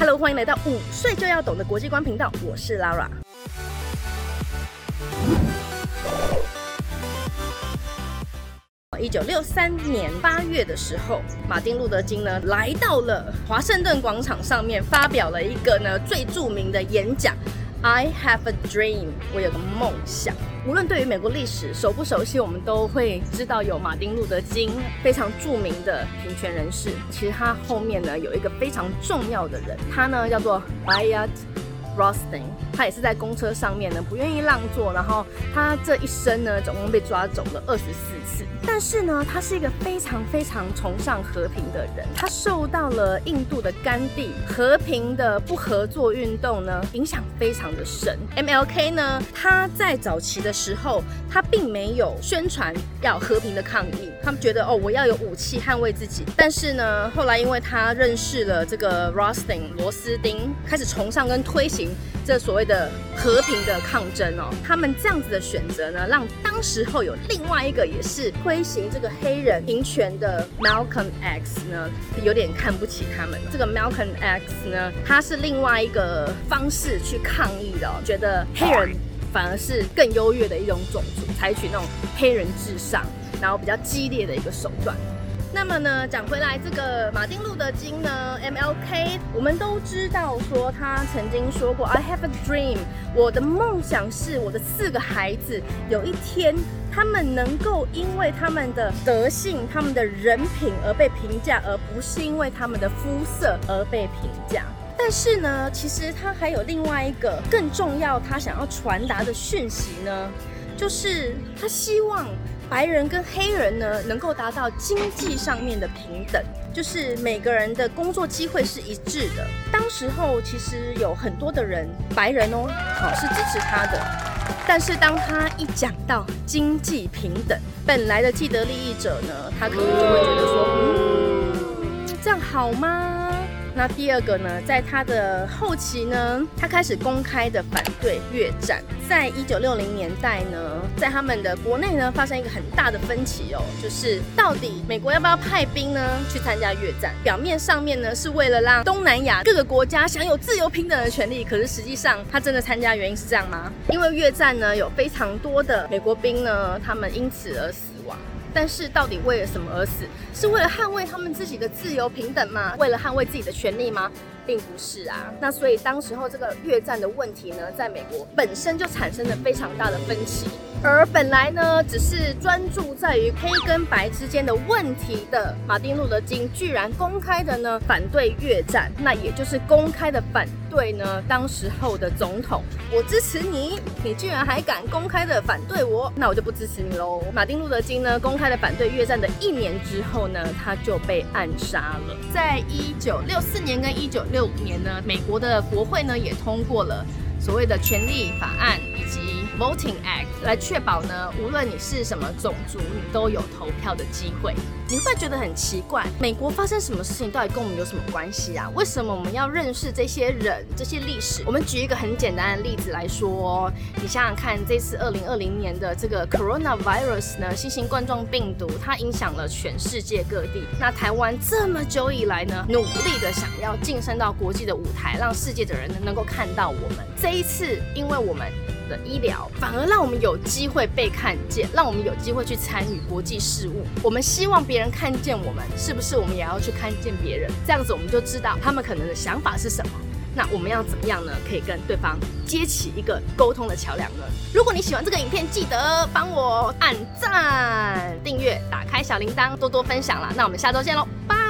Hello，欢迎来到五岁就要懂的国际观频道，我是 Lara。一九六三年八月的时候，马丁路德金呢来到了华盛顿广场上面，发表了一个呢最著名的演讲。I have a dream，我有个梦想。无论对于美国历史熟不熟悉，我们都会知道有马丁路德金非常著名的平权人士。其实他后面呢有一个非常重要的人，他呢叫做 buyat Rustin，他也是在公车上面呢不愿意让座，然后他这一生呢总共被抓走了二十四次。但是呢，他是一个非常非常崇尚和平的人。他受到了印度的甘地和平的不合作运动呢影响非常的深。MLK 呢，他在早期的时候，他并没有宣传要和平的抗议。他们觉得哦，我要有武器捍卫自己。但是呢，后来因为他认识了这个 Rustin 罗斯丁，开始崇尚跟推行这所谓的和平的抗争哦。他们这样子的选择呢，让当时候有另外一个也是推。行这个黑人平权的 Malcolm X 呢，有点看不起他们。这个 Malcolm X 呢，他是另外一个方式去抗议的哦，觉得黑人反而是更优越的一种种族，采取那种黑人至上，然后比较激烈的一个手段。那么呢，讲回来，这个马丁路德金呢，MLK，我们都知道说他曾经说过，I have a dream，我的梦想是我的四个孩子有一天他们能够因为他们的德性、他们的人品而被评价，而不是因为他们的肤色而被评价。但是呢，其实他还有另外一个更重要，他想要传达的讯息呢，就是他希望。白人跟黑人呢，能够达到经济上面的平等，就是每个人的工作机会是一致的。当时候其实有很多的人，白人哦，好是支持他的。但是当他一讲到经济平等，本来的既得利益者呢，他可能就会觉得说，嗯，这样好吗？那第二个呢，在他的后期呢，他开始公开的反对越战。在一九六零年代呢，在他们的国内呢，发生一个很大的分歧哦，就是到底美国要不要派兵呢去参加越战？表面上面呢，是为了让东南亚各个国家享有自由平等的权利，可是实际上他真的参加原因是这样吗？因为越战呢，有非常多的美国兵呢，他们因此而死。但是到底为了什么而死？是为了捍卫他们自己的自由平等吗？为了捍卫自己的权利吗？并不是啊。那所以当时候这个越战的问题呢，在美国本身就产生了非常大的分歧。而本来呢，只是专注在于黑跟白之间的问题的马丁路德金，居然公开的呢反对越战，那也就是公开的反对呢当时候的总统。我支持你，你居然还敢公开的反对我，那我就不支持你喽。马丁路德金呢公开的反对越战的一年之后呢，他就被暗杀了。在一九六四年跟一九六五年呢，美国的国会呢也通过了所谓的权利法案。Voting Act 来确保呢，无论你是什么种族，你都有投票的机会。你会觉得很奇怪，美国发生什么事情到底跟我们有什么关系啊？为什么我们要认识这些人、这些历史？我们举一个很简单的例子来说，你想想看，这次二零二零年的这个 Coronavirus 呢，新型冠状病毒，它影响了全世界各地。那台湾这么久以来呢，努力的想要晋升到国际的舞台，让世界的人能够看到我们。这一次，因为我们的医疗反而让我们有机会被看见，让我们有机会去参与国际事务。我们希望别人看见我们，是不是我们也要去看见别人？这样子我们就知道他们可能的想法是什么。那我们要怎么样呢？可以跟对方接起一个沟通的桥梁呢？如果你喜欢这个影片，记得帮我按赞、订阅、打开小铃铛，多多分享啦。那我们下周见喽，拜。